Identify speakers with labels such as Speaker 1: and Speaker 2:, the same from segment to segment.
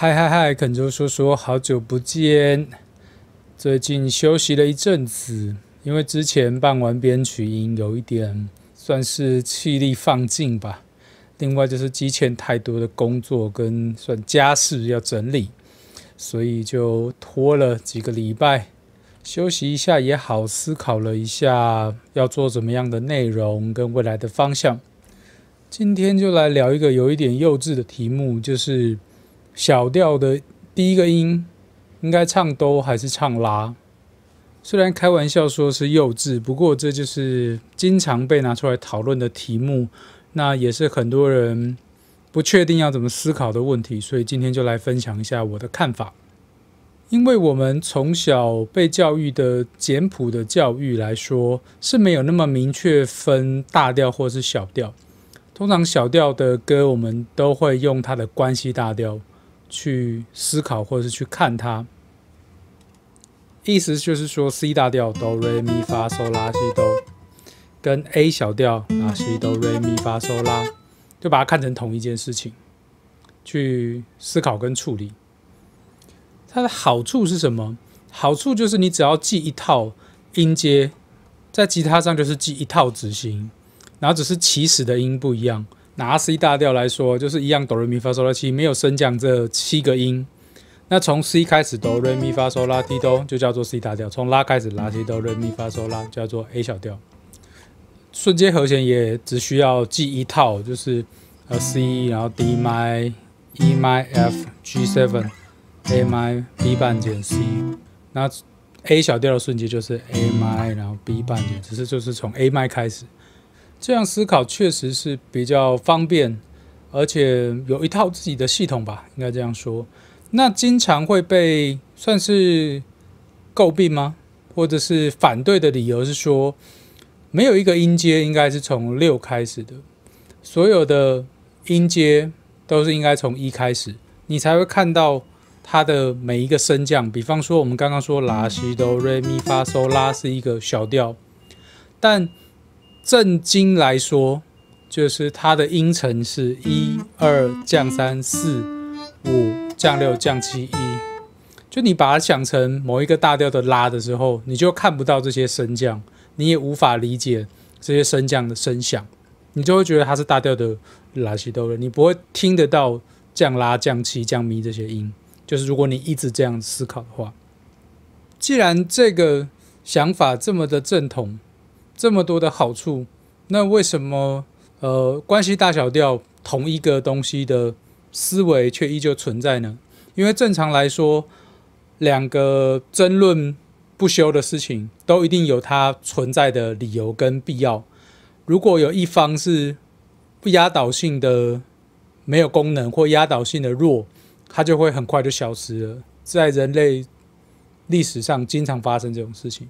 Speaker 1: 嗨嗨嗨，肯周说说，好久不见。最近休息了一阵子，因为之前办完编曲音，有一点算是气力放尽吧。另外就是之前太多的工作跟算家事要整理，所以就拖了几个礼拜休息一下也好，思考了一下要做怎么样的内容跟未来的方向。今天就来聊一个有一点幼稚的题目，就是。小调的第一个音应该唱哆还是唱拉？虽然开玩笑说是幼稚，不过这就是经常被拿出来讨论的题目，那也是很多人不确定要怎么思考的问题。所以今天就来分享一下我的看法。因为我们从小被教育的简谱的教育来说，是没有那么明确分大调或是小调。通常小调的歌，我们都会用它的关系大调。去思考或者是去看它，意思就是说，C 大调哆瑞咪发嗦拉西哆，跟 A 小调拉西哆瑞咪发嗦拉，就把它看成同一件事情，去思考跟处理。它的好处是什么？好处就是你只要记一套音阶，在吉他上就是记一套指型，然后只是起始的音不一样。拿 C 大调来说，就是一样哆来咪发嗦拉西，没有升降这七个音。那从 C 开始哆来咪发嗦拉提哆就叫做 C 大调，从拉开始拉提哆来咪发嗦拉叫做 A 小调。瞬间和弦也只需要记一套，就是呃 C，然后 D 麦 E 麦 F G seven A 麦 B 半减 C。那 A 小调的瞬间就是 A 麦，然后 B 半减，只是就是从 A 麦开始。这样思考确实是比较方便，而且有一套自己的系统吧，应该这样说。那经常会被算是诟病吗？或者是反对的理由是说，没有一个音阶应该是从六开始的，所有的音阶都是应该从一开始，你才会看到它的每一个升降。比方说，我们刚刚说拉西哆瑞咪发嗦拉是一个小调，但正经来说，就是它的音程是一二降三四五降六降七一。就你把它想成某一个大调的拉的时候，你就看不到这些升降，你也无法理解这些升降的声响，你就会觉得它是大调的拉西哆了，你不会听得到降拉降七降咪这些音。就是如果你一直这样思考的话，既然这个想法这么的正统。这么多的好处，那为什么呃关系大小调同一个东西的思维却依旧存在呢？因为正常来说，两个争论不休的事情都一定有它存在的理由跟必要。如果有一方是不压倒性的没有功能或压倒性的弱，它就会很快就消失了。在人类历史上，经常发生这种事情。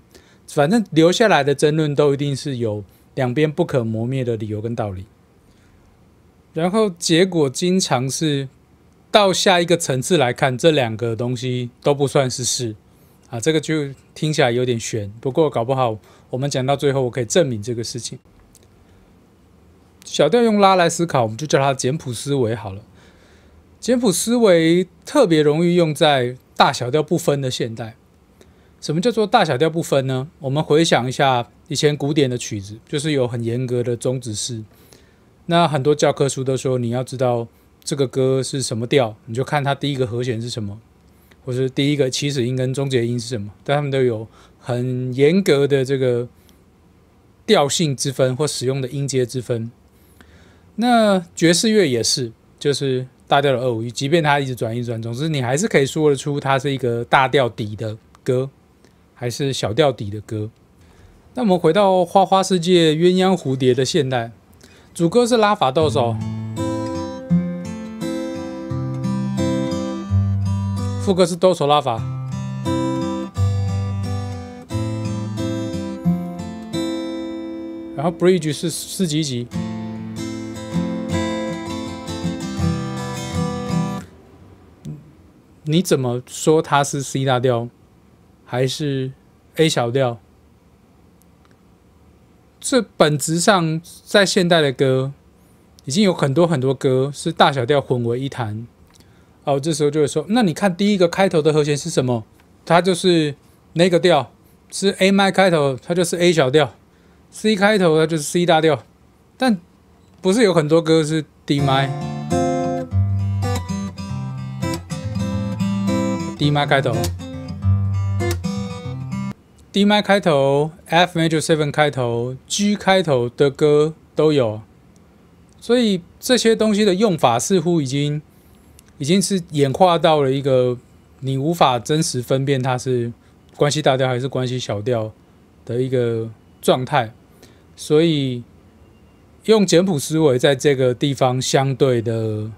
Speaker 1: 反正留下来的争论都一定是有两边不可磨灭的理由跟道理，然后结果经常是到下一个层次来看，这两个东西都不算是事啊，这个就听起来有点悬。不过搞不好我们讲到最后，我可以证明这个事情。小调用拉来思考，我们就叫它简谱思维好了。简谱思维特别容易用在大小调不分的现代。什么叫做大小调不分呢？我们回想一下以前古典的曲子，就是有很严格的终止式。那很多教科书都说，你要知道这个歌是什么调，你就看它第一个和弦是什么，或是第一个起始音跟终结音是什么。但他们都有很严格的这个调性之分或使用的音阶之分。那爵士乐也是，就是大调的二五一，即便它一直转一转，总之你还是可以说得出它是一个大调底的歌。还是小调底的歌。那我们回到花花世界鸳鸯蝴蝶的现代，主歌是拉法哆手，副歌是哆手拉法，然后 bridge 是四级级。你怎么说它是 C 大调？还是 A 小调，这本质上在现代的歌已经有很多很多歌是大小调混为一谈，哦，这时候就会说，那你看第一个开头的和弦是什么？它就是那个调，是 A 麦开头，它就是 A 小调；C 开头，它就是 C 大调。但不是有很多歌是 D 麦，D 麦开头，D 麦开头，F major seven 开头，G 开头的歌都有。所以这些东西的用法似乎已经已经是演化到了一个你无法真实分辨它是关系大调还是关系小调的一个状态，所以。用简谱思维在这个地方相对的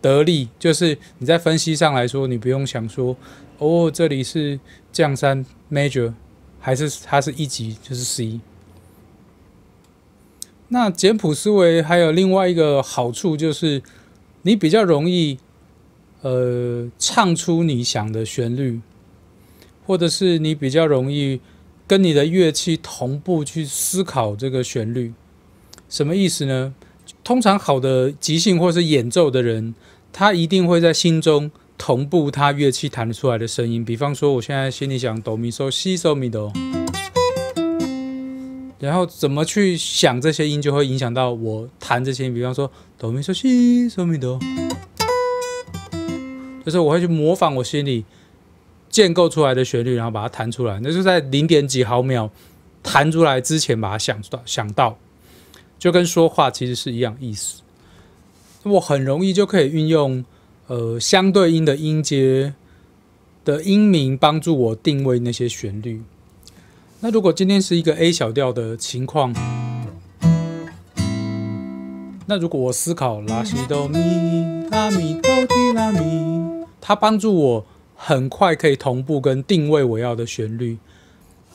Speaker 1: 得力，就是你在分析上来说，你不用想说哦，这里是降三 major 还是它是一级就是 C。那简谱思维还有另外一个好处就是，你比较容易呃唱出你想的旋律，或者是你比较容易跟你的乐器同步去思考这个旋律。什么意思呢？通常好的即兴或是演奏的人，他一定会在心中同步他乐器弹出来的声音。比方说，我现在心里想哆咪嗦西嗦咪哆，然后怎么去想这些音，就会影响到我弹这些。比方说哆咪嗦西嗦咪哆，就是我会去模仿我心里建构出来的旋律，然后把它弹出来。那就在零点几毫秒弹出来之前，把它想到想到。就跟说话其实是一样意思，我很容易就可以运用呃相对应的音阶的音名帮助我定位那些旋律。那如果今天是一个 A 小调的情况，那如果我思考拉西哆咪拉咪哆提拉咪，它帮助我很快可以同步跟定位我要的旋律。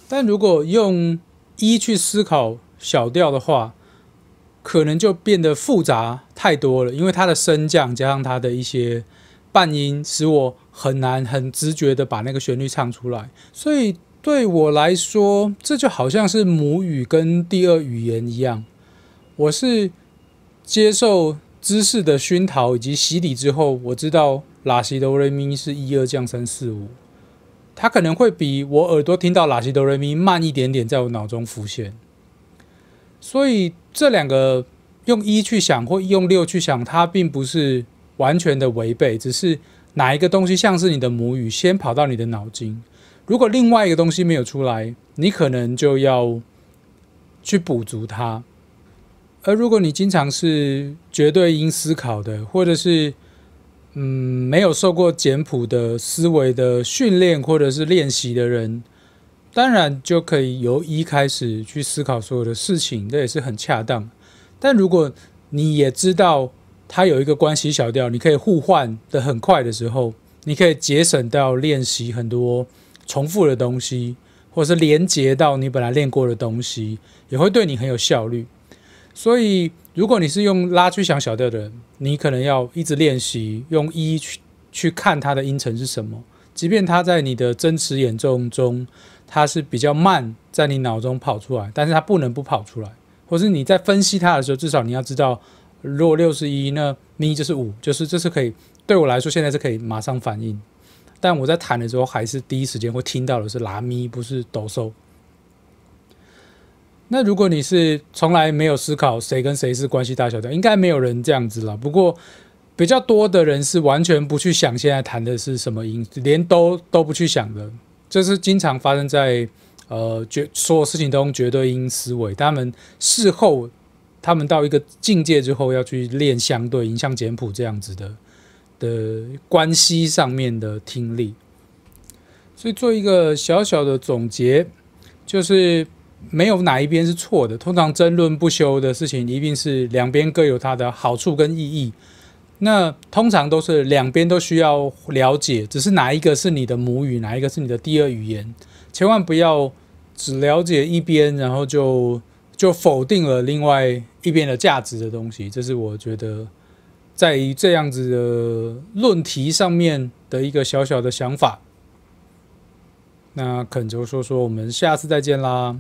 Speaker 1: 但如果用一去思考小调的话，可能就变得复杂太多了，因为它的升降加上它的一些半音，使我很难很直觉的把那个旋律唱出来。所以对我来说，这就好像是母语跟第二语言一样。我是接受知识的熏陶以及洗礼之后，我知道拉西哆瑞咪是一二降三四五，它可能会比我耳朵听到拉西哆瑞咪慢一点点，在我脑中浮现。所以这两个用一去想或用六去想，它并不是完全的违背，只是哪一个东西像是你的母语，先跑到你的脑筋。如果另外一个东西没有出来，你可能就要去补足它。而如果你经常是绝对音思考的，或者是嗯没有受过简谱的思维的训练或者是练习的人。当然就可以由一开始去思考所有的事情，这也是很恰当。但如果你也知道它有一个关系小调，你可以互换的很快的时候，你可以节省到练习很多重复的东西，或者是连接到你本来练过的东西，也会对你很有效率。所以，如果你是用拉去想小调的人，你可能要一直练习用一去去看它的音程是什么，即便它在你的真实演奏中。它是比较慢，在你脑中跑出来，但是它不能不跑出来，或是你在分析它的时候，至少你要知道，如果六是一，那咪就是五，就是这是可以对我来说现在是可以马上反应，但我在弹的时候还是第一时间会听到的是拉咪，不是哆嗦。那如果你是从来没有思考谁跟谁是关系大小的，应该没有人这样子了。不过比较多的人是完全不去想现在弹的是什么音，连都都不去想的。这是经常发生在呃绝所有事情都绝对音思维。他们事后，他们到一个境界之后，要去练相对音，像简谱这样子的的关系上面的听力。所以做一个小小的总结，就是没有哪一边是错的。通常争论不休的事情，一定是两边各有它的好处跟意义。那通常都是两边都需要了解，只是哪一个是你的母语，哪一个是你的第二语言，千万不要只了解一边，然后就就否定了另外一边的价值的东西。这是我觉得在于这样子的论题上面的一个小小的想法。那恳求说说，我们下次再见啦。